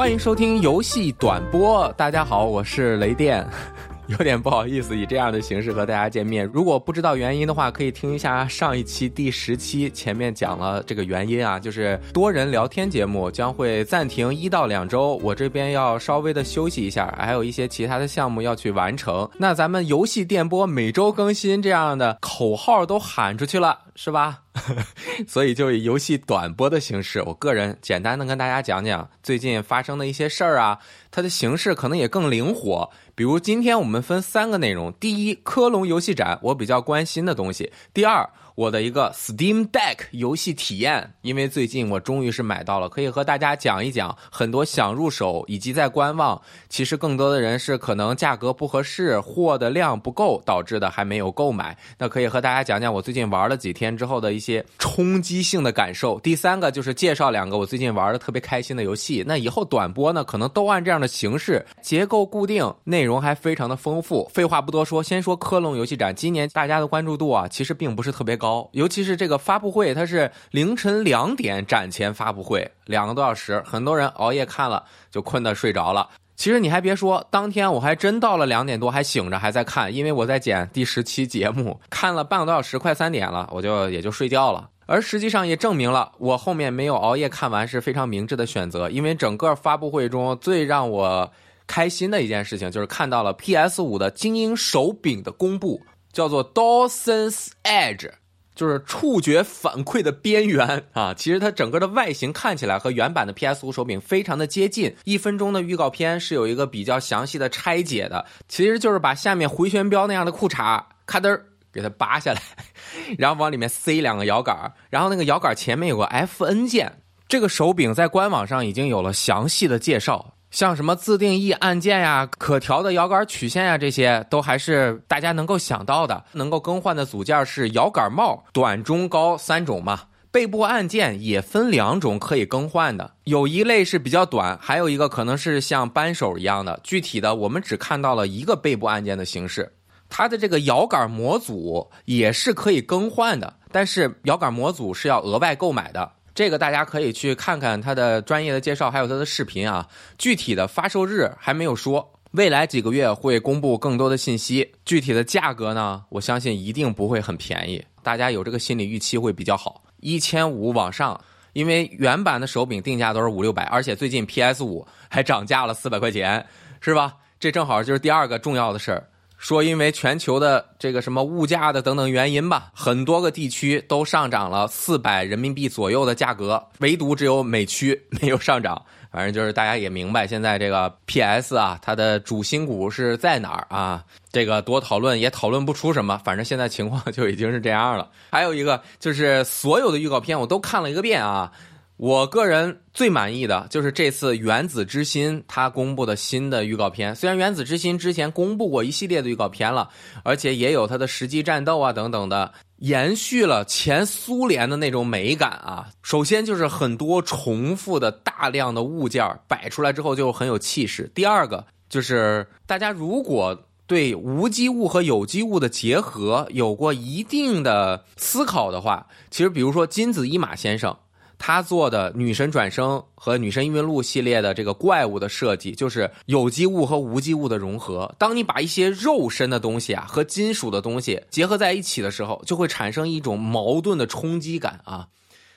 欢迎收听游戏短播。大家好，我是雷电。有点不好意思以这样的形式和大家见面。如果不知道原因的话，可以听一下上一期第十期，前面讲了这个原因啊，就是多人聊天节目将会暂停一到两周，我这边要稍微的休息一下，还有一些其他的项目要去完成。那咱们游戏电波每周更新这样的口号都喊出去了，是吧？所以就以游戏短播的形式，我个人简单的跟大家讲讲最近发生的一些事儿啊，它的形式可能也更灵活。比如今天我们分三个内容：第一，科隆游戏展，我比较关心的东西；第二。我的一个 Steam Deck 游戏体验，因为最近我终于是买到了，可以和大家讲一讲很多想入手以及在观望，其实更多的人是可能价格不合适，货的量不够导致的还没有购买。那可以和大家讲讲我最近玩了几天之后的一些冲击性的感受。第三个就是介绍两个我最近玩的特别开心的游戏。那以后短播呢，可能都按这样的形式，结构固定，内容还非常的丰富。废话不多说，先说科隆游戏展，今年大家的关注度啊，其实并不是特别高。尤其是这个发布会，它是凌晨两点展前发布会，两个多小时，很多人熬夜看了就困得睡着了。其实你还别说，当天我还真到了两点多还醒着还在看，因为我在剪第十期节目，看了半个多小时，快三点了，我就也就睡觉了。而实际上也证明了我后面没有熬夜看完是非常明智的选择，因为整个发布会中最让我开心的一件事情就是看到了 PS 五的精英手柄的公布，叫做 Dawson's Edge。就是触觉反馈的边缘啊，其实它整个的外形看起来和原版的 PS 五手柄非常的接近。一分钟的预告片是有一个比较详细的拆解的，其实就是把下面回旋镖那样的裤衩咔噔儿给它拔下来，然后往里面塞两个摇杆，然后那个摇杆前面有个 FN 键。这个手柄在官网上已经有了详细的介绍。像什么自定义按键呀、可调的摇杆曲线呀，这些都还是大家能够想到的。能够更换的组件是摇杆帽，短、中、高三种嘛。背部按键也分两种可以更换的，有一类是比较短，还有一个可能是像扳手一样的。具体的我们只看到了一个背部按键的形式。它的这个摇杆模组也是可以更换的，但是摇杆模组是要额外购买的。这个大家可以去看看它的专业的介绍，还有它的视频啊。具体的发售日还没有说，未来几个月会公布更多的信息。具体的价格呢，我相信一定不会很便宜，大家有这个心理预期会比较好，一千五往上。因为原版的手柄定价都是五六百，而且最近 PS 五还涨价了四百块钱，是吧？这正好就是第二个重要的事儿。说，因为全球的这个什么物价的等等原因吧，很多个地区都上涨了四百人民币左右的价格，唯独只有美区 没有上涨。反正就是大家也明白，现在这个 PS 啊，它的主心骨是在哪儿啊？这个多讨论也讨论不出什么。反正现在情况就已经是这样了。还有一个就是所有的预告片我都看了一个遍啊。我个人最满意的就是这次《原子之心》它公布的新的预告片。虽然《原子之心》之前公布过一系列的预告片了，而且也有它的实际战斗啊等等的，延续了前苏联的那种美感啊。首先就是很多重复的大量的物件摆出来之后就很有气势。第二个就是大家如果对无机物和有机物的结合有过一定的思考的话，其实比如说金子一马先生。他做的《女神转生》和《女神异闻录》系列的这个怪物的设计，就是有机物和无机物的融合。当你把一些肉身的东西啊和金属的东西结合在一起的时候，就会产生一种矛盾的冲击感啊。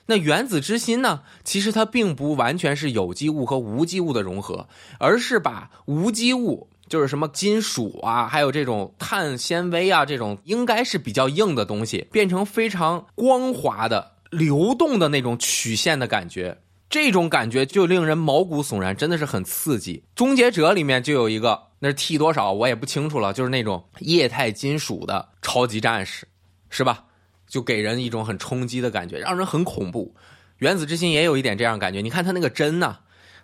那原子之心呢？其实它并不完全是有机物和无机物的融合，而是把无机物，就是什么金属啊，还有这种碳纤维啊，这种应该是比较硬的东西，变成非常光滑的。流动的那种曲线的感觉，这种感觉就令人毛骨悚然，真的是很刺激。终结者里面就有一个，那是 T 多少我也不清楚了，就是那种液态金属的超级战士，是吧？就给人一种很冲击的感觉，让人很恐怖。原子之心也有一点这样感觉，你看它那个针呢，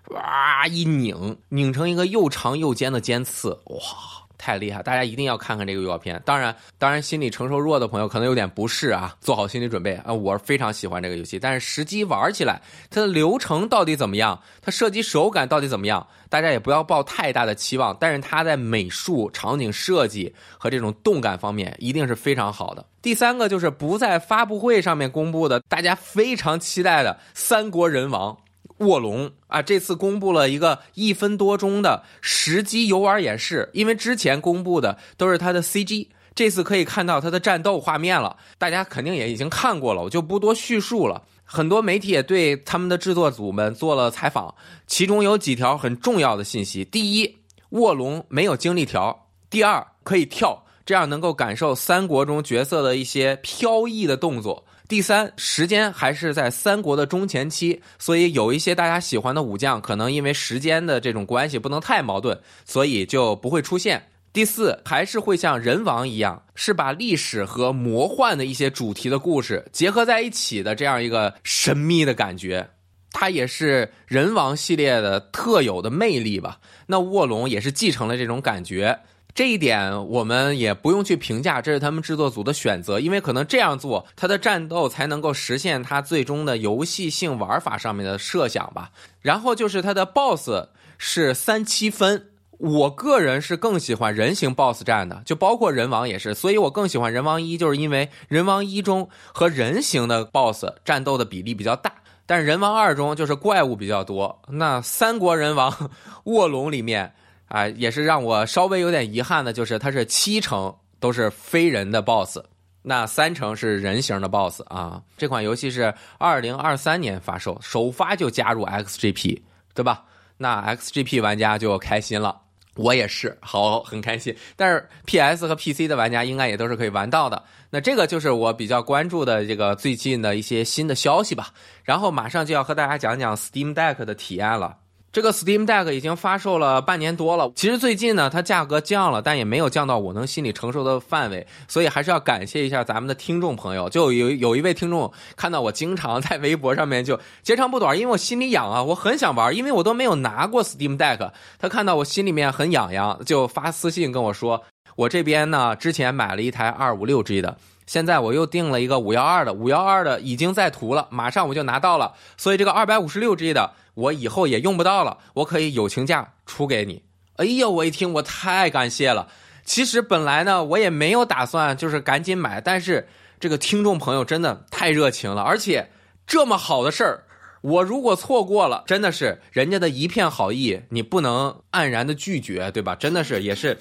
哇一拧，拧成一个又长又尖的尖刺，哇！太厉害！大家一定要看看这个预告片。当然，当然，心理承受弱的朋友可能有点不适啊，做好心理准备啊。我非常喜欢这个游戏，但是实际玩起来，它的流程到底怎么样？它射击手感到底怎么样？大家也不要抱太大的期望。但是它在美术、场景设计和这种动感方面，一定是非常好的。第三个就是不在发布会上面公布的，大家非常期待的《三国人王》。卧龙啊，这次公布了一个一分多钟的实机游玩演示，因为之前公布的都是它的 CG，这次可以看到它的战斗画面了。大家肯定也已经看过了，我就不多叙述了。很多媒体也对他们的制作组们做了采访，其中有几条很重要的信息：第一，卧龙没有精力条；第二，可以跳，这样能够感受三国中角色的一些飘逸的动作。第三，时间还是在三国的中前期，所以有一些大家喜欢的武将，可能因为时间的这种关系不能太矛盾，所以就不会出现。第四，还是会像人王一样，是把历史和魔幻的一些主题的故事结合在一起的这样一个神秘的感觉，它也是人王系列的特有的魅力吧。那卧龙也是继承了这种感觉。这一点我们也不用去评价，这是他们制作组的选择，因为可能这样做，它的战斗才能够实现它最终的游戏性玩法上面的设想吧。然后就是它的 BOSS 是三七分，我个人是更喜欢人形 BOSS 战的，就包括人王也是，所以我更喜欢人王一，就是因为人王一中和人形的 BOSS 战斗的比例比较大，但是人王二中就是怪物比较多。那三国人王 卧龙里面。啊，也是让我稍微有点遗憾的，就是它是七成都是非人的 BOSS，那三成是人形的 BOSS 啊。这款游戏是二零二三年发售，首发就加入 XGP，对吧？那 XGP 玩家就开心了，我也是，好很开心。但是 PS 和 PC 的玩家应该也都是可以玩到的。那这个就是我比较关注的这个最近的一些新的消息吧。然后马上就要和大家讲讲 Steam Deck 的体验了。这个 Steam Deck 已经发售了半年多了。其实最近呢，它价格降了，但也没有降到我能心里承受的范围。所以还是要感谢一下咱们的听众朋友。就有有一位听众看到我经常在微博上面就截长补短，因为我心里痒啊，我很想玩，因为我都没有拿过 Steam Deck。他看到我心里面很痒痒，就发私信跟我说，我这边呢之前买了一台二五六 G 的，现在我又订了一个五幺二的，五幺二的已经在图了，马上我就拿到了。所以这个二百五十六 G 的。我以后也用不到了，我可以友情价出给你。哎呦，我一听我太感谢了。其实本来呢，我也没有打算就是赶紧买，但是这个听众朋友真的太热情了，而且这么好的事儿，我如果错过了，真的是人家的一片好意，你不能黯然的拒绝，对吧？真的是也是，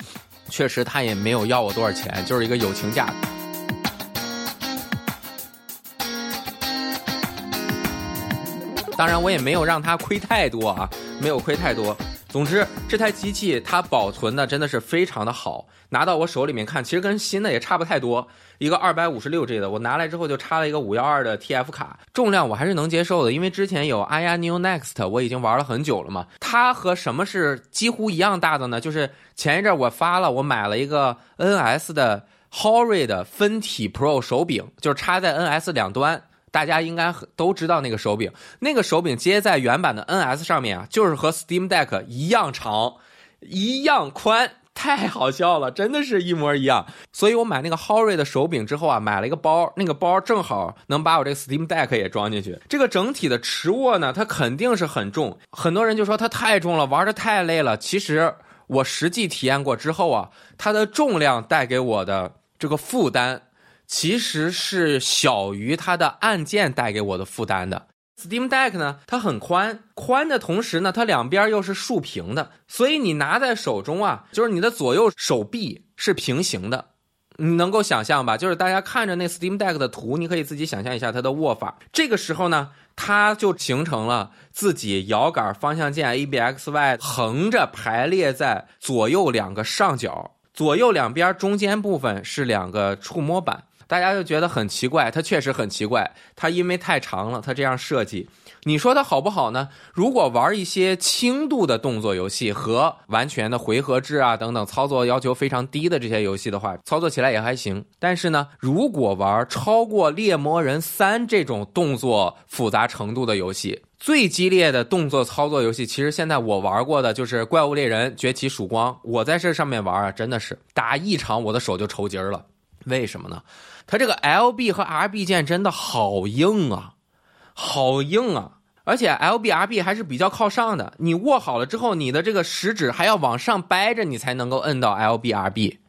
确实他也没有要我多少钱，就是一个友情价。当然，我也没有让它亏太多啊，没有亏太多。总之，这台机器它保存的真的是非常的好，拿到我手里面看，其实跟新的也差不太多。一个二百五十六 G 的，我拿来之后就插了一个五幺二的 TF 卡，重量我还是能接受的，因为之前有 Aya New Next，我已经玩了很久了嘛。它和什么是几乎一样大的呢？就是前一阵我发了，我买了一个 NS 的 Hori 的分体 Pro 手柄，就是插在 NS 两端。大家应该都知道那个手柄，那个手柄接在原版的 NS 上面啊，就是和 Steam Deck 一样长，一样宽，太好笑了，真的是一模一样。所以我买那个 Hori 的手柄之后啊，买了一个包，那个包正好能把我这个 Steam Deck 也装进去。这个整体的持握呢，它肯定是很重，很多人就说它太重了，玩的太累了。其实我实际体验过之后啊，它的重量带给我的这个负担。其实是小于它的按键带给我的负担的。Steam Deck 呢，它很宽，宽的同时呢，它两边又是竖平的，所以你拿在手中啊，就是你的左右手臂是平行的，你能够想象吧？就是大家看着那 Steam Deck 的图，你可以自己想象一下它的握法。这个时候呢，它就形成了自己摇杆、方向键 A、B、X、Y 横着排列在左右两个上角，左右两边中间部分是两个触摸板。大家就觉得很奇怪，它确实很奇怪。它因为太长了，它这样设计，你说它好不好呢？如果玩一些轻度的动作游戏和完全的回合制啊等等操作要求非常低的这些游戏的话，操作起来也还行。但是呢，如果玩超过《猎魔人三》这种动作复杂程度的游戏，最激烈的动作操作游戏，其实现在我玩过的就是《怪物猎人崛起：曙光》。我在这上面玩啊，真的是打一场我的手就抽筋了。为什么呢？它这个 L B 和 R B 键真的好硬啊，好硬啊！而且 L B R B 还是比较靠上的，你握好了之后，你的这个食指还要往上掰着，你才能够摁到 L B R B。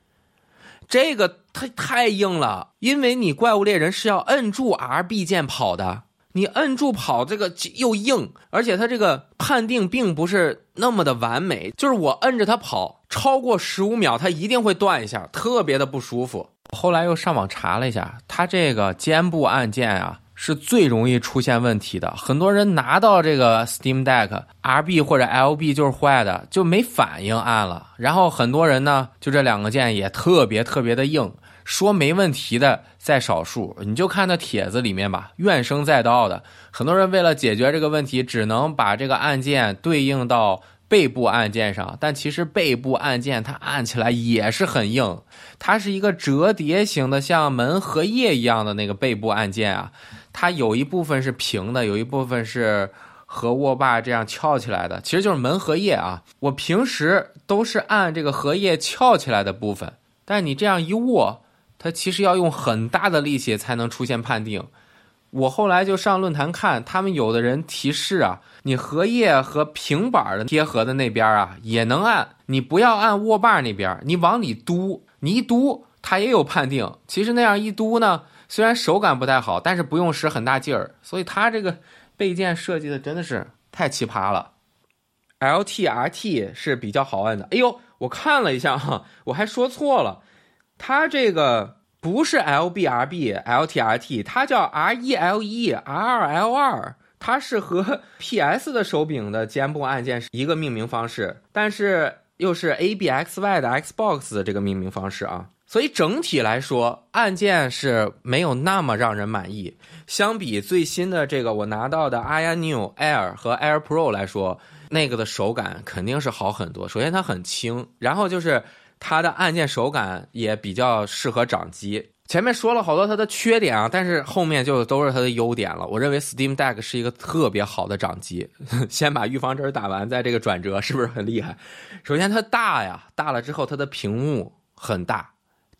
这个太太硬了，因为你怪物猎人是要摁住 R B 键跑的，你摁住跑这个又硬，而且它这个判定并不是那么的完美，就是我摁着它跑超过十五秒，它一定会断一下，特别的不舒服。后来又上网查了一下，它这个肩部按键啊是最容易出现问题的。很多人拿到这个 Steam Deck RB 或者 LB 就是坏的，就没反应按了。然后很多人呢，就这两个键也特别特别的硬。说没问题的在少数，你就看那帖子里面吧，怨声载道的。很多人为了解决这个问题，只能把这个按键对应到背部按键上，但其实背部按键它按起来也是很硬，它是一个折叠型的，像门合页一样的那个背部按键啊，它有一部分是平的，有一部分是和握把这样翘起来的，其实就是门合页啊。我平时都是按这个合页翘起来的部分，但你这样一握。它其实要用很大的力气才能出现判定。我后来就上论坛看，他们有的人提示啊，你荷叶和平板的贴合的那边啊也能按，你不要按握把那边，你往里嘟，你一嘟它也有判定。其实那样一嘟呢，虽然手感不太好，但是不用使很大劲儿，所以它这个备件设计的真的是太奇葩了。LTRT 是比较好按的。哎呦，我看了一下哈，我还说错了。它这个不是 L B R B L T R T，它叫 R E L E R L 二，它是和 P S 的手柄的肩部按键是一个命名方式，但是又是 A B X Y 的 Xbox 这个命名方式啊，所以整体来说按键是没有那么让人满意。相比最新的这个我拿到的 Aya New Air 和 Air Pro 来说，那个的手感肯定是好很多。首先它很轻，然后就是。它的按键手感也比较适合掌机。前面说了好多它的缺点啊，但是后面就都是它的优点了。我认为 Steam Deck 是一个特别好的掌机。先把预防针打完，再这个转折是不是很厉害？首先它大呀，大了之后它的屏幕很大，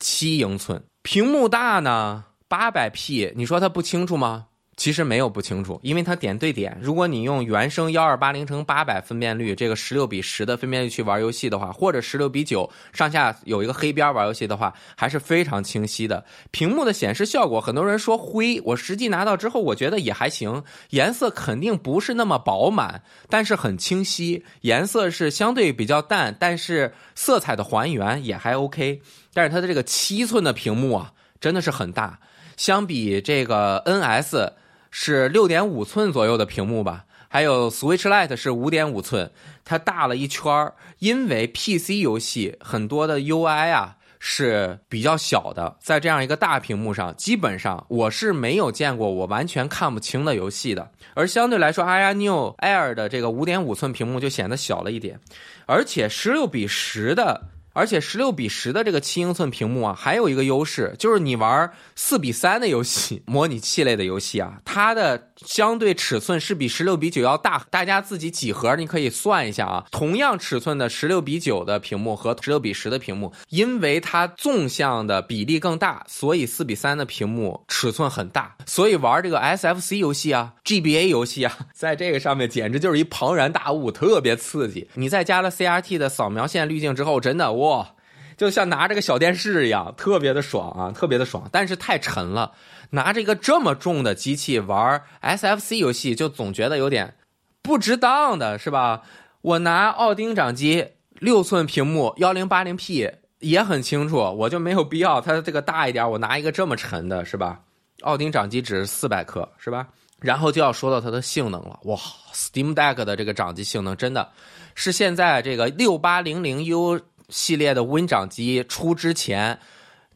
七英寸屏幕大呢，八百 P，你说它不清楚吗？其实没有不清楚，因为它点对点。如果你用原生幺二八零乘八百分辨率这个十六比十的分辨率去玩游戏的话，或者十六比九上下有一个黑边玩游戏的话，还是非常清晰的。屏幕的显示效果，很多人说灰，我实际拿到之后，我觉得也还行。颜色肯定不是那么饱满，但是很清晰。颜色是相对比较淡，但是色彩的还原也还 OK。但是它的这个七寸的屏幕啊，真的是很大，相比这个 NS。是六点五寸左右的屏幕吧，还有 Switch Lite 是五点五寸，它大了一圈儿。因为 PC 游戏很多的 UI 啊是比较小的，在这样一个大屏幕上，基本上我是没有见过我完全看不清的游戏的。而相对来说，Aya New Air 的这个五点五寸屏幕就显得小了一点，而且十六比十的。而且十六比十的这个七英寸屏幕啊，还有一个优势，就是你玩四比三的游戏、模拟器类的游戏啊，它的相对尺寸是比十六比九要大。大家自己几何你可以算一下啊。同样尺寸的十六比九的屏幕和十六比十的屏幕，因为它纵向的比例更大，所以四比三的屏幕尺寸很大。所以玩这个 SFC 游戏啊、GBA 游戏啊，在这个上面简直就是一庞然大物，特别刺激。你再加了 CRT 的扫描线滤镜之后，真的。哇，就像拿着个小电视一样，特别的爽啊，特别的爽。但是太沉了，拿着一个这么重的机器玩 SFC 游戏，就总觉得有点不值当的，是吧？我拿奥丁掌机，六寸屏幕，幺零八零 P 也很清楚，我就没有必要它这个大一点，我拿一个这么沉的，是吧？奥丁掌机只是四百克，是吧？然后就要说到它的性能了，哇，Steam Deck 的这个掌机性能真的是现在这个六八零零 U。系列的 Win 掌机出之前，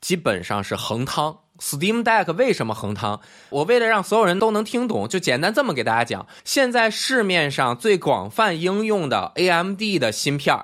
基本上是横汤。Steam Deck 为什么横汤？我为了让所有人都能听懂，就简单这么给大家讲。现在市面上最广泛应用的 AMD 的芯片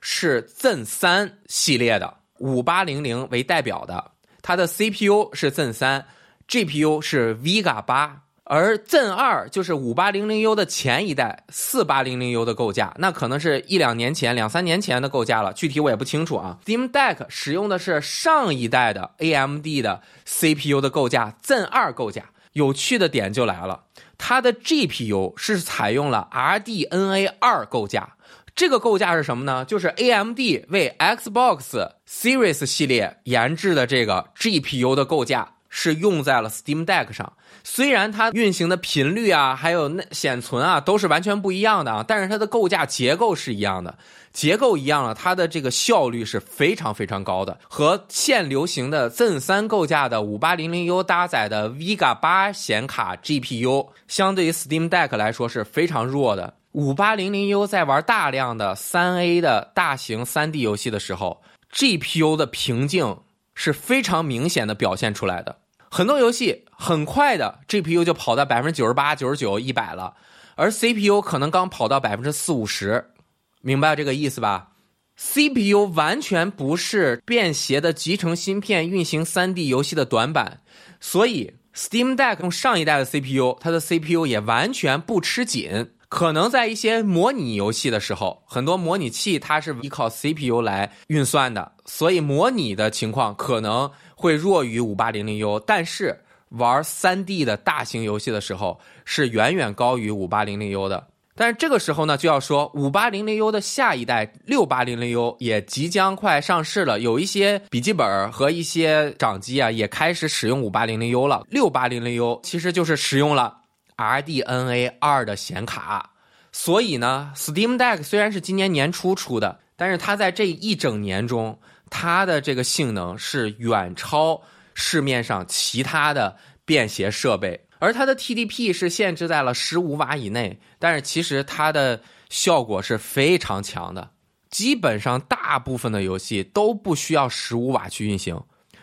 是 Zen 三系列的，五八零零为代表的，它的 CPU 是 Zen 三，GPU 是 Vega 八。而 Zen 二就是五八零零 U 的前一代，四八零零 U 的构架，那可能是一两年前、两三年前的构架了，具体我也不清楚啊。Steam Deck 使用的是上一代的 AMD 的 CPU 的构架，Zen 二构架。有趣的点就来了，它的 GPU 是采用了 RDNA 二构架，这个构架是什么呢？就是 AMD 为 Xbox Series 系列研制的这个 GPU 的构架。是用在了 Steam Deck 上。虽然它运行的频率啊，还有那显存啊，都是完全不一样的啊，但是它的构架结构是一样的。结构一样了，它的这个效率是非常非常高的，和现流行的 Zen 三构架的 5800U 搭载的 Vega 八显卡 GPU，相对于 Steam Deck 来说是非常弱的。5800U 在玩大量的 3A 的大型 3D 游戏的时候，GPU 的瓶颈是非常明显的表现出来的。很多游戏很快的 GPU 就跑到百分之九十八、九十九、一百了，而 CPU 可能刚跑到百分之四五十。明白这个意思吧？CPU 完全不是便携的集成芯片运行 3D 游戏的短板，所以 Steam Deck 用上一代的 CPU，它的 CPU 也完全不吃紧。可能在一些模拟游戏的时候，很多模拟器它是依靠 CPU 来运算的，所以模拟的情况可能会弱于 5800U。但是玩 3D 的大型游戏的时候，是远远高于 5800U 的。但是这个时候呢，就要说五八零零 U 的下一代六八零零 U 也即将快上市了，有一些笔记本和一些掌机啊，也开始使用五八零零 U 了。六八零零 U 其实就是使用了 RDNA 二的显卡，所以呢，Steam Deck 虽然是今年年初出的，但是它在这一整年中，它的这个性能是远超市面上其他的便携设备。而它的 TDP 是限制在了十五瓦以内，但是其实它的效果是非常强的，基本上大部分的游戏都不需要十五瓦去运行，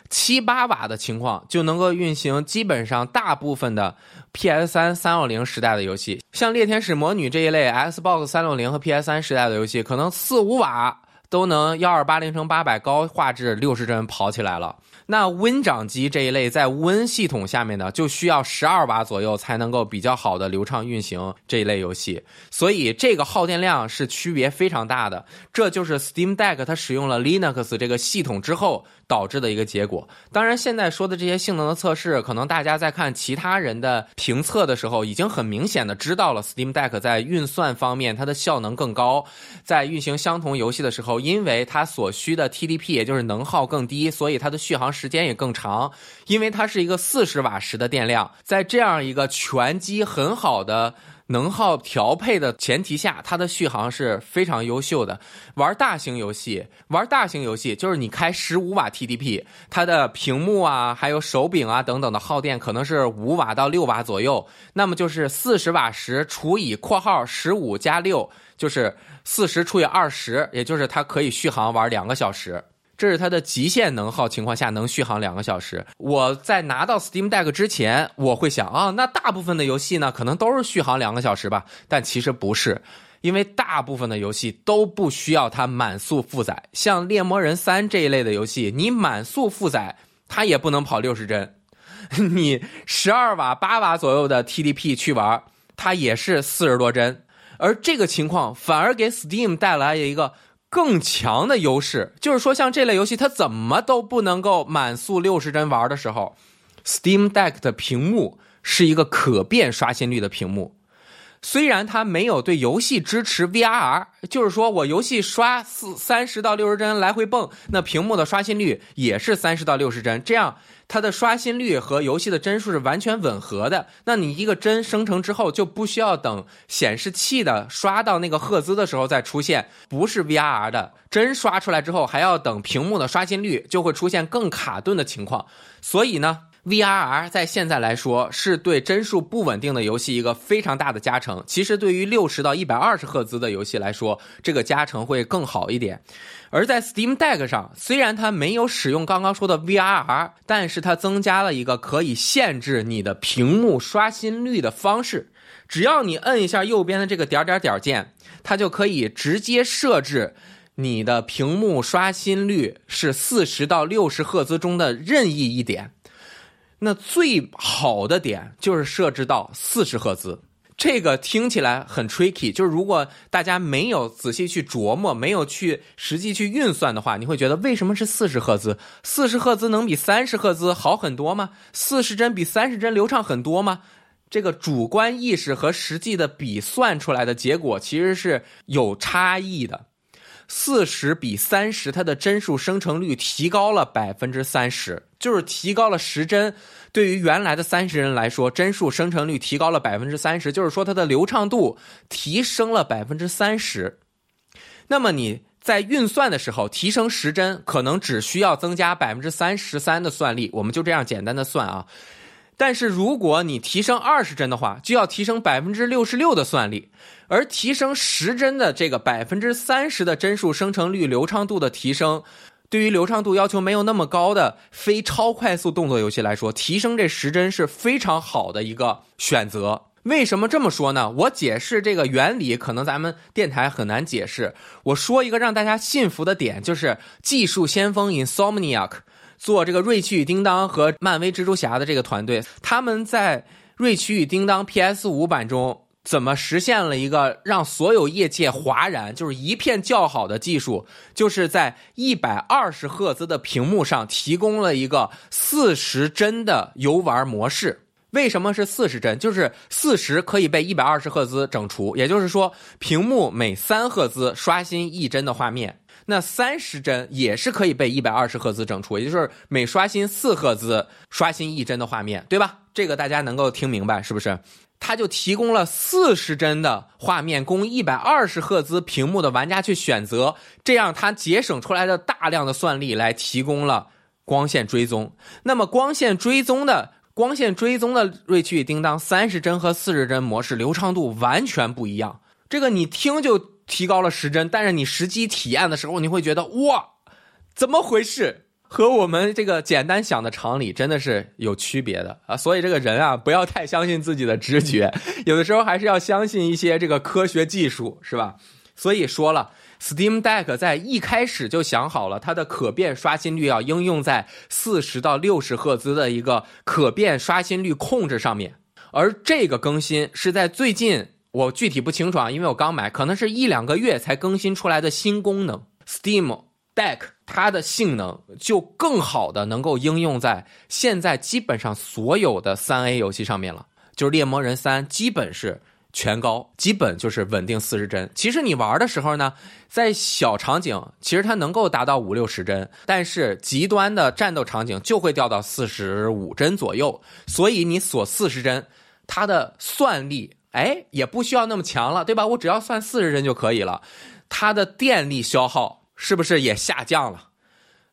七八瓦的情况就能够运行基本上大部分的 PS 三三六零时代的游戏，像《猎天使魔女》这一类 Xbox 三六零和 PS 三时代的游戏，可能四五瓦都能幺二八零乘八百高画质六十帧跑起来了。那 Win 掌机这一类在 Win 系统下面呢，就需要十二瓦左右才能够比较好的流畅运行这一类游戏，所以这个耗电量是区别非常大的。这就是 Steam Deck 它使用了 Linux 这个系统之后导致的一个结果。当然，现在说的这些性能的测试，可能大家在看其他人的评测的时候，已经很明显的知道了 Steam Deck 在运算方面它的效能更高，在运行相同游戏的时候，因为它所需的 TDP 也就是能耗更低，所以它的续航。时间也更长，因为它是一个四十瓦时的电量，在这样一个全机很好的能耗调配的前提下，它的续航是非常优秀的。玩大型游戏，玩大型游戏就是你开十五瓦 TDP，它的屏幕啊，还有手柄啊等等的耗电可能是五瓦到六瓦左右，那么就是四十瓦时除以括号十五加六，就是四十除以二十，也就是它可以续航玩两个小时。这是它的极限能耗情况下能续航两个小时。我在拿到 Steam Deck 之前，我会想啊，那大部分的游戏呢，可能都是续航两个小时吧？但其实不是，因为大部分的游戏都不需要它满速负载。像《猎魔人三》这一类的游戏，你满速负载，它也不能跑六十帧。你十二瓦、八瓦左右的 TDP 去玩，它也是四十多帧。而这个情况反而给 Steam 带来了一个。更强的优势就是说，像这类游戏，它怎么都不能够满速六十帧玩的时候，Steam Deck 的屏幕是一个可变刷新率的屏幕。虽然它没有对游戏支持 VRR，就是说我游戏刷四三十到六十帧来回蹦，那屏幕的刷新率也是三十到六十帧，这样它的刷新率和游戏的帧数是完全吻合的。那你一个帧生成之后，就不需要等显示器的刷到那个赫兹的时候再出现，不是 VRR 的帧刷出来之后，还要等屏幕的刷新率，就会出现更卡顿的情况。所以呢。VRR 在现在来说是对帧数不稳定的游戏一个非常大的加成。其实对于六十到一百二十赫兹的游戏来说，这个加成会更好一点。而在 Steam Deck 上，虽然它没有使用刚刚说的 VRR，但是它增加了一个可以限制你的屏幕刷新率的方式。只要你摁一下右边的这个点点点键，它就可以直接设置你的屏幕刷新率是四十到六十赫兹中的任意一点。那最好的点就是设置到四十赫兹，这个听起来很 tricky，就是如果大家没有仔细去琢磨，没有去实际去运算的话，你会觉得为什么是四十赫兹？四十赫兹能比三十赫兹好很多吗？四十帧比三十帧流畅很多吗？这个主观意识和实际的比算出来的结果其实是有差异的。四十比三十，它的帧数生成率提高了百分之三十，就是提高了十帧。对于原来的三十帧来说，帧数生成率提高了百分之三十，就是说它的流畅度提升了百分之三十。那么你在运算的时候提升十帧，可能只需要增加百分之三十三的算力，我们就这样简单的算啊。但是如果你提升二十帧的话，就要提升百分之六十六的算力，而提升时帧的这个百分之三十的帧数生成率、流畅度的提升，对于流畅度要求没有那么高的非超快速动作游戏来说，提升这时帧是非常好的一个选择。为什么这么说呢？我解释这个原理，可能咱们电台很难解释。我说一个让大家信服的点，就是技术先锋 Insomniac。做这个《瑞奇与叮当》和漫威蜘蛛侠的这个团队，他们在《瑞奇与叮当》PS 五版中怎么实现了一个让所有业界哗然，就是一片叫好的技术，就是在一百二十赫兹的屏幕上提供了一个四十帧的游玩模式。为什么是四十帧？就是四十可以被一百二十赫兹整除，也就是说，屏幕每三赫兹刷新一帧的画面。那三十帧也是可以被一百二十赫兹整除，也就是每刷新四赫兹刷新一帧的画面，对吧？这个大家能够听明白是不是？它就提供了四十帧的画面供一百二十赫兹屏幕的玩家去选择，这样它节省出来的大量的算力来提供了光线追踪。那么光线追踪的光线追踪的瑞奇与叮当三十帧和四十帧模式流畅度完全不一样，这个你听就。提高了十帧，但是你实际体验的时候，你会觉得哇，怎么回事？和我们这个简单想的常理真的是有区别的啊！所以这个人啊，不要太相信自己的直觉，有的时候还是要相信一些这个科学技术，是吧？所以说了，Steam Deck 在一开始就想好了，它的可变刷新率要应用在四十到六十赫兹的一个可变刷新率控制上面，而这个更新是在最近。我具体不清楚啊，因为我刚买，可能是一两个月才更新出来的新功能。Steam Deck 它的性能就更好的能够应用在现在基本上所有的三 A 游戏上面了。就是猎魔人三基本是全高，基本就是稳定四十帧。其实你玩的时候呢，在小场景其实它能够达到五六十帧，但是极端的战斗场景就会掉到四十五帧左右。所以你锁四十帧，它的算力。哎，也不需要那么强了，对吧？我只要算四十帧就可以了。它的电力消耗是不是也下降了？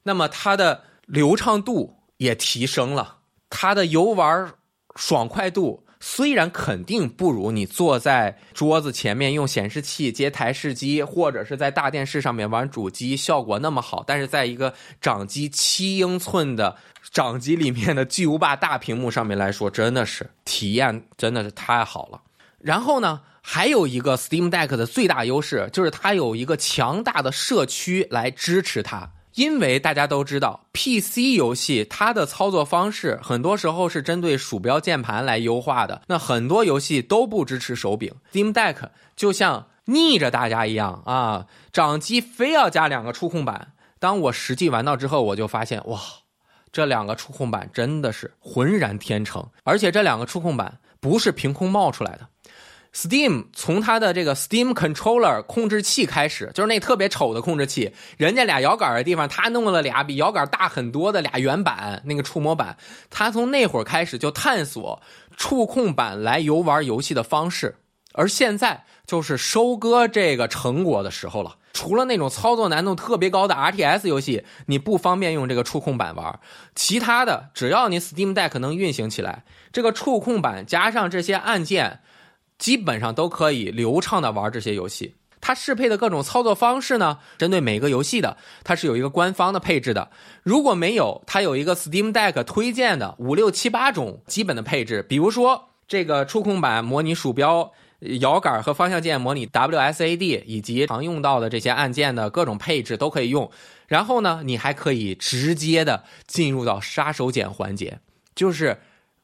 那么它的流畅度也提升了。它的游玩爽快度虽然肯定不如你坐在桌子前面用显示器接台式机，或者是在大电视上面玩主机效果那么好，但是在一个掌机七英寸的掌机里面的巨无霸大屏幕上面来说，真的是体验真的是太好了。然后呢，还有一个 Steam Deck 的最大优势就是它有一个强大的社区来支持它。因为大家都知道，PC 游戏它的操作方式很多时候是针对鼠标键盘来优化的，那很多游戏都不支持手柄。Steam Deck 就像逆着大家一样啊，掌机非要加两个触控板。当我实际玩到之后，我就发现哇，这两个触控板真的是浑然天成，而且这两个触控板不是凭空冒出来的。Steam 从它的这个 Steam Controller 控制器开始，就是那特别丑的控制器，人家俩摇杆的地方，他弄了俩比摇杆大很多的俩圆板，那个触摸板。他从那会儿开始就探索触控板来游玩游戏的方式，而现在就是收割这个成果的时候了。除了那种操作难度特别高的 RTS 游戏，你不方便用这个触控板玩，其他的只要你 Steam Deck 能运行起来，这个触控板加上这些按键。基本上都可以流畅的玩这些游戏。它适配的各种操作方式呢，针对每个游戏的，它是有一个官方的配置的。如果没有，它有一个 Steam Deck 推荐的五六七八种基本的配置。比如说，这个触控板模拟鼠标、摇杆和方向键模拟 WSAD，以及常用到的这些按键的各种配置都可以用。然后呢，你还可以直接的进入到杀手锏环节，就是。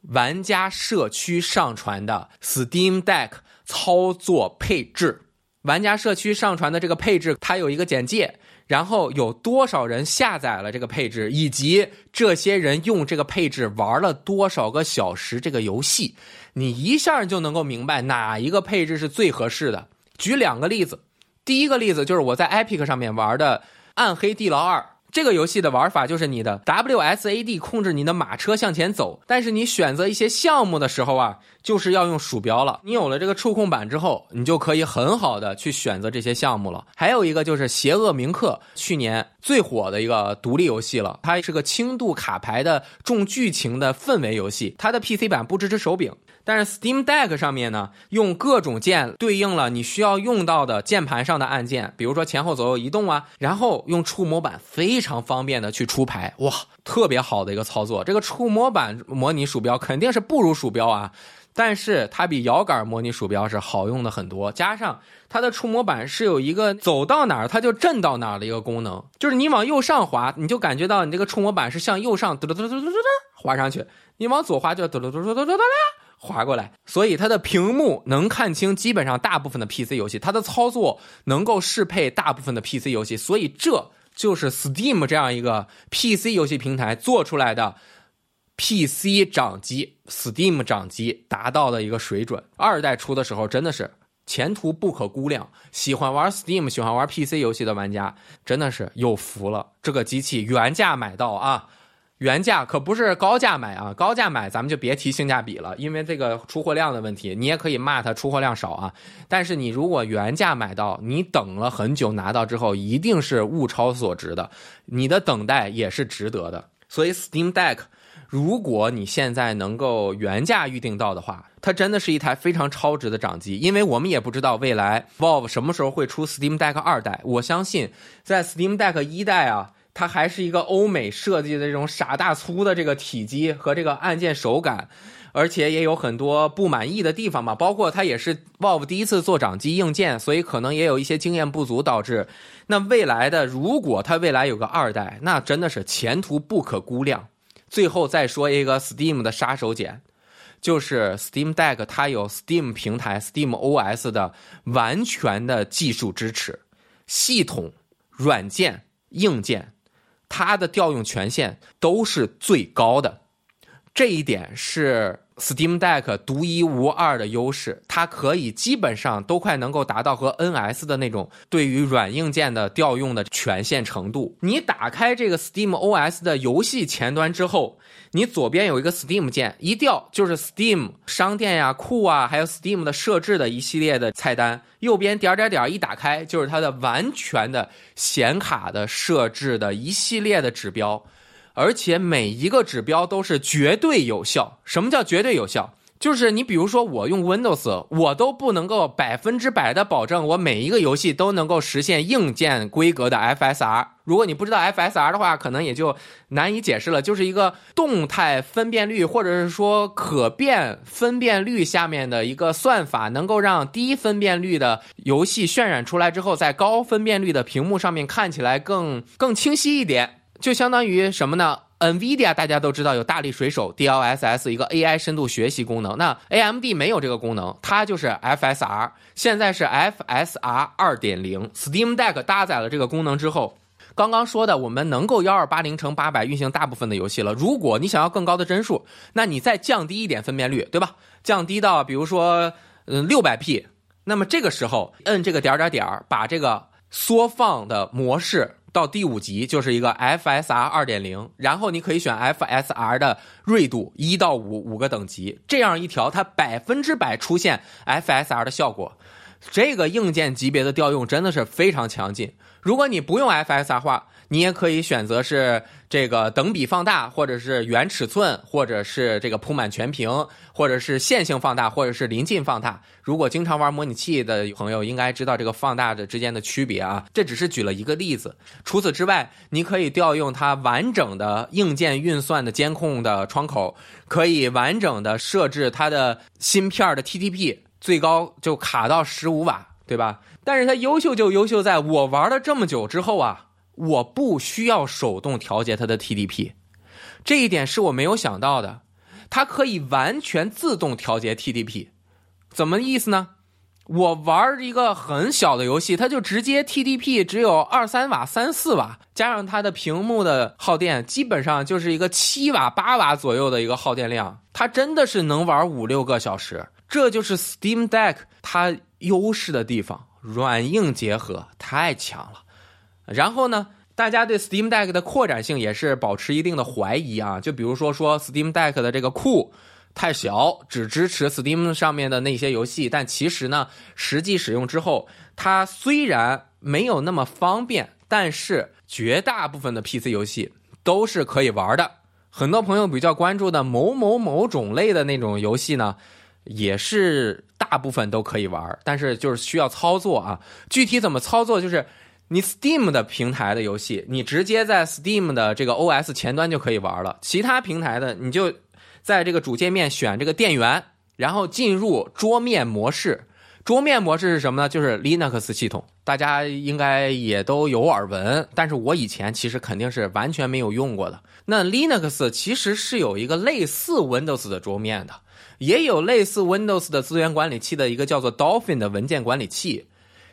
玩家社区上传的 Steam Deck 操作配置，玩家社区上传的这个配置，它有一个简介，然后有多少人下载了这个配置，以及这些人用这个配置玩了多少个小时这个游戏，你一下就能够明白哪一个配置是最合适的。举两个例子，第一个例子就是我在 Epic 上面玩的《暗黑地牢二》。这个游戏的玩法就是你的 WSAD 控制你的马车向前走，但是你选择一些项目的时候啊，就是要用鼠标了。你有了这个触控板之后，你就可以很好的去选择这些项目了。还有一个就是《邪恶铭刻》，去年最火的一个独立游戏了，它是个轻度卡牌的重剧情的氛围游戏，它的 PC 版不支持手柄。但是 Steam Deck 上面呢，用各种键对应了你需要用到的键盘上的按键，比如说前后左右移动啊，然后用触摸板非常方便的去出牌，哇，特别好的一个操作。这个触摸板模拟鼠标肯定是不如鼠标啊，但是它比摇杆模拟鼠标是好用的很多。加上它的触摸板是有一个走到哪儿它就震到哪儿的一个功能，就是你往右上滑，你就感觉到你这个触摸板是向右上嘟嘟嘟嘟嘟嘟嘟滑上去；你往左滑就嘟嘟嘟嘟嘟嘟嘟。划过来，所以它的屏幕能看清基本上大部分的 PC 游戏，它的操作能够适配大部分的 PC 游戏，所以这就是 Steam 这样一个 PC 游戏平台做出来的 PC 掌机，Steam 掌机达到的一个水准。二代出的时候真的是前途不可估量，喜欢玩 Steam、喜欢玩 PC 游戏的玩家真的是有福了，这个机器原价买到啊。原价可不是高价买啊，高价买咱们就别提性价比了，因为这个出货量的问题，你也可以骂它出货量少啊。但是你如果原价买到，你等了很久拿到之后，一定是物超所值的，你的等待也是值得的。所以 Steam Deck，如果你现在能够原价预定到的话，它真的是一台非常超值的掌机，因为我们也不知道未来 Valve 什么时候会出 Steam Deck 二代，我相信在 Steam Deck 一代啊。它还是一个欧美设计的这种傻大粗的这个体积和这个按键手感，而且也有很多不满意的地方嘛。包括它也是 Valve 第一次做掌机硬件，所以可能也有一些经验不足导致。那未来的如果它未来有个二代，那真的是前途不可估量。最后再说一个 Steam 的杀手锏，就是 Steam Deck 它有 Steam 平台 Steam OS 的完全的技术支持，系统、软件、硬件。它的调用权限都是最高的，这一点是 Steam Deck 独一无二的优势。它可以基本上都快能够达到和 NS 的那种对于软硬件的调用的权限程度。你打开这个 Steam OS 的游戏前端之后。你左边有一个 Steam 键，一调就是 Steam 商店呀、库啊，还有 Steam 的设置的一系列的菜单。右边点点点一打开，就是它的完全的显卡的设置的一系列的指标，而且每一个指标都是绝对有效。什么叫绝对有效？就是你比如说我用 Windows，我都不能够百分之百的保证我每一个游戏都能够实现硬件规格的 FSR。如果你不知道 FSR 的话，可能也就难以解释了。就是一个动态分辨率，或者是说可变分辨率下面的一个算法，能够让低分辨率的游戏渲染出来之后，在高分辨率的屏幕上面看起来更更清晰一点，就相当于什么呢？NVIDIA 大家都知道有大力水手 DLSS 一个 AI 深度学习功能，那 AMD 没有这个功能，它就是 FSR。现在是 FSR 二点零，Steam Deck 搭载了这个功能之后，刚刚说的我们能够幺二八零乘八百运行大部分的游戏了。如果你想要更高的帧数，那你再降低一点分辨率，对吧？降低到比如说嗯六百 P，那么这个时候摁这个点点点，把这个缩放的模式。到第五级就是一个 FSR 二点零，然后你可以选 FSR 的锐度一到五五个等级，这样一调，它百分之百出现 FSR 的效果。这个硬件级别的调用真的是非常强劲。如果你不用 FSR 话，你也可以选择是这个等比放大，或者是原尺寸，或者是这个铺满全屏，或者是线性放大，或者是临近放大。如果经常玩模拟器的朋友，应该知道这个放大的之间的区别啊。这只是举了一个例子。除此之外，你可以调用它完整的硬件运算的监控的窗口，可以完整的设置它的芯片的 TTP。最高就卡到十五瓦，对吧？但是它优秀就优秀在我玩了这么久之后啊，我不需要手动调节它的 TDP，这一点是我没有想到的。它可以完全自动调节 TDP，怎么意思呢？我玩一个很小的游戏，它就直接 TDP 只有二三瓦、三四瓦，加上它的屏幕的耗电，基本上就是一个七瓦、八瓦左右的一个耗电量，它真的是能玩五六个小时。这就是 Steam Deck 它优势的地方。软硬结合，太强了。然后呢，大家对 Steam Deck 的扩展性也是保持一定的怀疑啊。就比如说说 Steam Deck 的这个库太小，只支持 Steam 上面的那些游戏，但其实呢，实际使用之后，它虽然没有那么方便，但是绝大部分的 PC 游戏都是可以玩的。很多朋友比较关注的某某某种类的那种游戏呢，也是大部分都可以玩，但是就是需要操作啊。具体怎么操作，就是你 Steam 的平台的游戏，你直接在 Steam 的这个 OS 前端就可以玩了。其他平台的，你就在这个主界面选这个电源，然后进入桌面模式。桌面模式是什么呢？就是 Linux 系统，大家应该也都有耳闻，但是我以前其实肯定是完全没有用过的。那 Linux 其实是有一个类似 Windows 的桌面的，也有类似 Windows 的资源管理器的一个叫做 Dolphin 的文件管理器。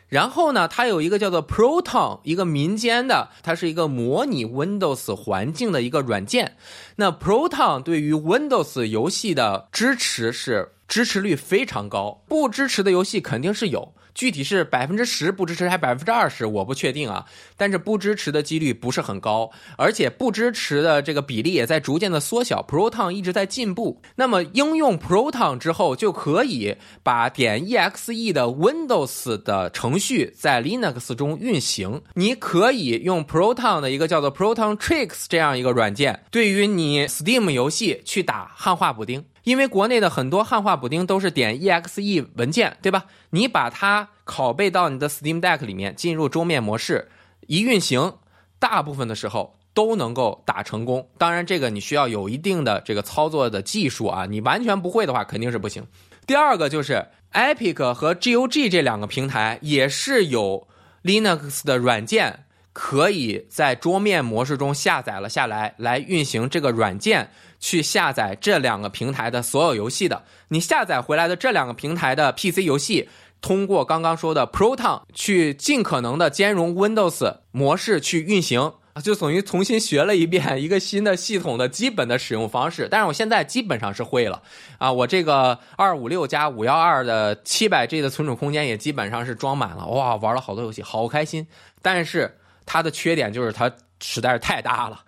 然后呢，它有一个叫做 Proton，一个民间的，它是一个模拟 Windows 环境的一个软件。那 Proton 对于 Windows 游戏的支持是。支持率非常高，不支持的游戏肯定是有，具体是百分之十不支持还是百分之二十，我不确定啊。但是不支持的几率不是很高，而且不支持的这个比例也在逐渐的缩小。Proton 一直在进步，那么应用 Proton 之后，就可以把点 exe 的 Windows 的程序在 Linux 中运行。你可以用 Proton 的一个叫做 Proton Tricks 这样一个软件，对于你 Steam 游戏去打汉化补丁。因为国内的很多汉化补丁都是点 exe 文件，对吧？你把它拷贝到你的 Steam Deck 里面，进入桌面模式，一运行，大部分的时候都能够打成功。当然，这个你需要有一定的这个操作的技术啊，你完全不会的话肯定是不行。第二个就是 Epic 和 GOG 这两个平台也是有 Linux 的软件。可以在桌面模式中下载了下来，来运行这个软件，去下载这两个平台的所有游戏的。你下载回来的这两个平台的 PC 游戏，通过刚刚说的 Proton 去尽可能的兼容 Windows 模式去运行，就等于重新学了一遍一个新的系统的基本的使用方式。但是我现在基本上是会了啊，我这个二五六加五幺二的七百 G 的存储空间也基本上是装满了，哇，玩了好多游戏，好开心。但是。它的缺点就是它实在是太大了，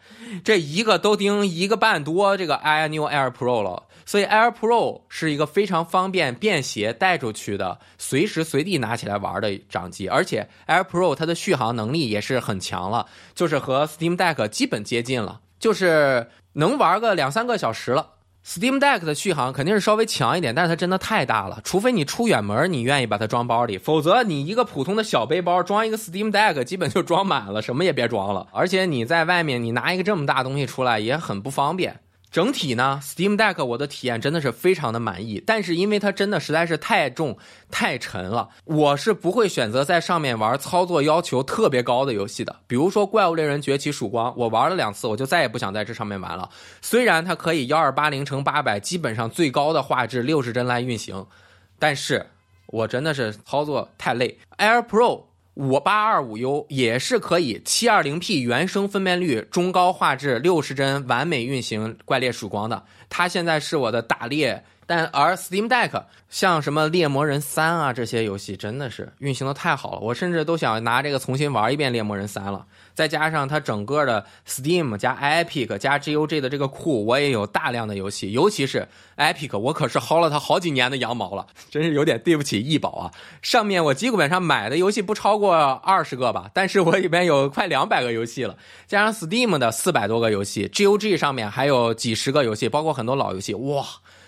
这一个都盯一个半多这个 i New Air Pro 了，所以 Air Pro 是一个非常方便便携带出去的，随时随地拿起来玩的掌机，而且 Air Pro 它的续航能力也是很强了，就是和 Steam Deck 基本接近了，就是能玩个两三个小时了。Steam Deck 的续航肯定是稍微强一点，但是它真的太大了，除非你出远门，你愿意把它装包里，否则你一个普通的小背包装一个 Steam Deck，基本就装满了，什么也别装了。而且你在外面，你拿一个这么大东西出来也很不方便。整体呢，Steam Deck 我的体验真的是非常的满意，但是因为它真的实在是太重太沉了，我是不会选择在上面玩操作要求特别高的游戏的。比如说《怪物猎人崛起：曙光》，我玩了两次，我就再也不想在这上面玩了。虽然它可以幺二八零乘八百，基本上最高的画质六十帧来运行，但是我真的是操作太累。Air Pro。五八二五 U 也是可以七二零 P 原生分辨率、中高画质、六十帧完美运行《怪猎曙光》的。它现在是我的打猎，但而 Steam Deck 像什么《猎魔人三》啊这些游戏真的是运行的太好了，我甚至都想拿这个重新玩一遍《猎魔人三》了。再加上它整个的 Steam 加 Epic 加 GOG 的这个库，我也有大量的游戏，尤其是 Epic，我可是薅了它好几年的羊毛了，真是有点对不起易宝啊。上面我基本上买的游戏不超过二十个吧，但是我里边有快两百个游戏了，加上 Steam 的四百多个游戏，GOG 上面还有几十个游戏，包括很多老游戏，哇，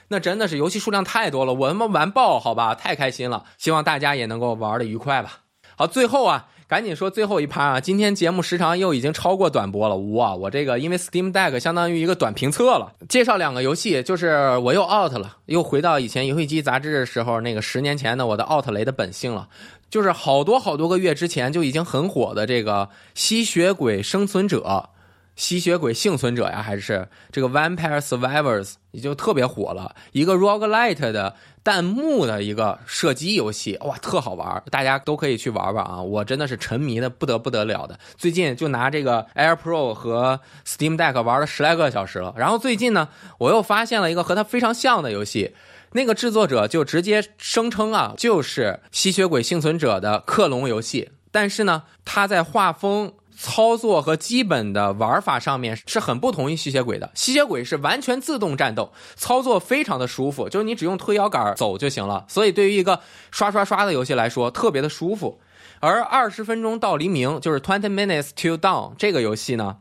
那真的是游戏数量太多了，我他妈完爆，好吧，太开心了，希望大家也能够玩的愉快吧。好，最后啊。赶紧说最后一趴啊！今天节目时长又已经超过短播了，哇！我这个因为 Steam Deck 相当于一个短评测了，介绍两个游戏，就是我又 out 了，又回到以前游戏机杂志的时候那个十年前的我的奥特雷的本性了，就是好多好多个月之前就已经很火的这个吸血鬼生存者。吸血鬼幸存者呀，还是这个 Vampire Survivors 也就特别火了，一个 roguelite 的弹幕的一个射击游戏，哇，特好玩，大家都可以去玩玩啊！我真的是沉迷的不得不得了的，最近就拿这个 Air Pro 和 Steam Deck 玩了十来个小时了。然后最近呢，我又发现了一个和它非常像的游戏，那个制作者就直接声称啊，就是《吸血鬼幸存者》的克隆游戏。但是呢，他在画风、操作和基本的玩法上面是很不同于吸血鬼的。吸血鬼是完全自动战斗，操作非常的舒服，就是你只用推摇杆走就行了。所以对于一个刷刷刷的游戏来说，特别的舒服。而二十分钟到黎明，就是 Twenty Minutes to Dawn 这个游戏呢。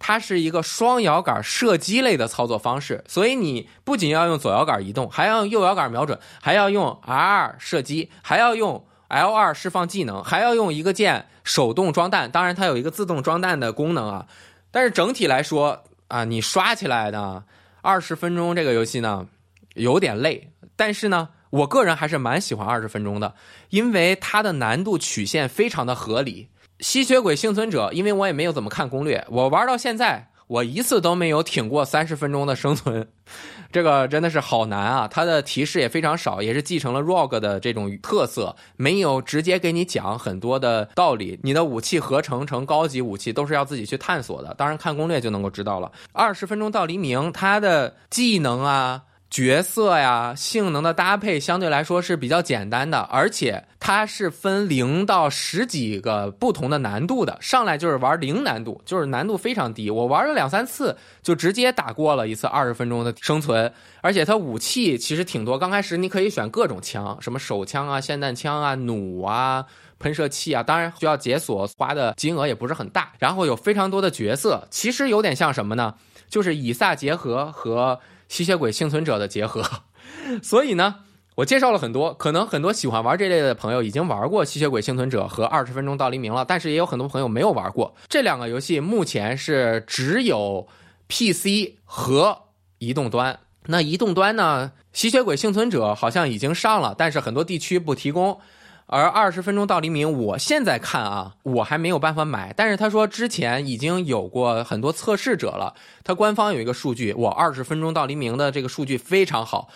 它是一个双摇杆射击类的操作方式，所以你不仅要用左摇杆移动，还要用右摇杆瞄准，还要用 R 射击，还要用 L2 释放技能，还要用一个键手动装弹。当然，它有一个自动装弹的功能啊。但是整体来说啊，你刷起来呢，二十分钟这个游戏呢有点累。但是呢，我个人还是蛮喜欢二十分钟的，因为它的难度曲线非常的合理。吸血鬼幸存者，因为我也没有怎么看攻略，我玩到现在，我一次都没有挺过三十分钟的生存，这个真的是好难啊！它的提示也非常少，也是继承了 ROG 的这种特色，没有直接给你讲很多的道理。你的武器合成成高级武器都是要自己去探索的，当然看攻略就能够知道了。二十分钟到黎明，它的技能啊。角色呀，性能的搭配相对来说是比较简单的，而且它是分零到十几个不同的难度的。上来就是玩零难度，就是难度非常低。我玩了两三次，就直接打过了一次二十分钟的生存。而且它武器其实挺多，刚开始你可以选各种枪，什么手枪啊、霰弹枪啊、弩啊、喷射器啊，当然需要解锁，花的金额也不是很大。然后有非常多的角色，其实有点像什么呢？就是以撒结合和。吸血鬼幸存者的结合，所以呢，我介绍了很多，可能很多喜欢玩这类的朋友已经玩过吸血鬼幸存者和二十分钟到黎明了，但是也有很多朋友没有玩过这两个游戏。目前是只有 PC 和移动端。那移动端呢，吸血鬼幸存者好像已经上了，但是很多地区不提供。而二十分钟到黎明，我现在看啊，我还没有办法买。但是他说之前已经有过很多测试者了，他官方有一个数据，我二十分钟到黎明的这个数据非常好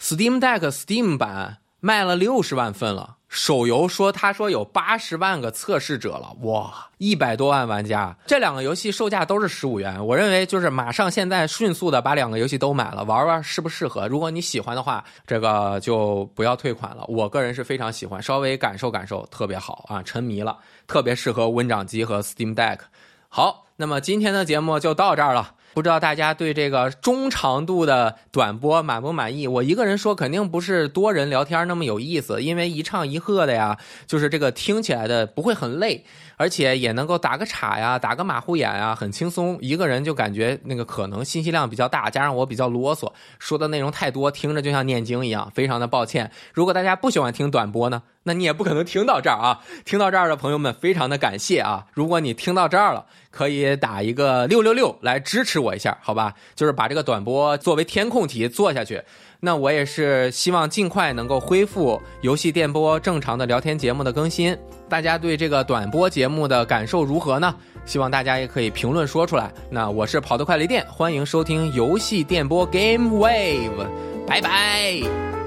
，Steam Deck Steam 版卖了六十万份了。手游说，他说有八十万个测试者了，哇，一百多万玩家。这两个游戏售价都是十五元，我认为就是马上现在迅速的把两个游戏都买了，玩玩适不适合。如果你喜欢的话，这个就不要退款了。我个人是非常喜欢，稍微感受感受特别好啊，沉迷了，特别适合温掌机和 Steam Deck。好，那么今天的节目就到这儿了。不知道大家对这个中长度的短播满不满意？我一个人说肯定不是多人聊天那么有意思，因为一唱一和的呀，就是这个听起来的不会很累。而且也能够打个岔呀，打个马虎眼啊，很轻松。一个人就感觉那个可能信息量比较大，加上我比较啰嗦，说的内容太多，听着就像念经一样，非常的抱歉。如果大家不喜欢听短播呢，那你也不可能听到这儿啊。听到这儿的朋友们，非常的感谢啊。如果你听到这儿了，可以打一个六六六来支持我一下，好吧？就是把这个短播作为填空题做下去。那我也是希望尽快能够恢复游戏电波正常的聊天节目的更新。大家对这个短播节目的感受如何呢？希望大家也可以评论说出来。那我是跑得快雷电，欢迎收听游戏电波 Game Wave，拜拜。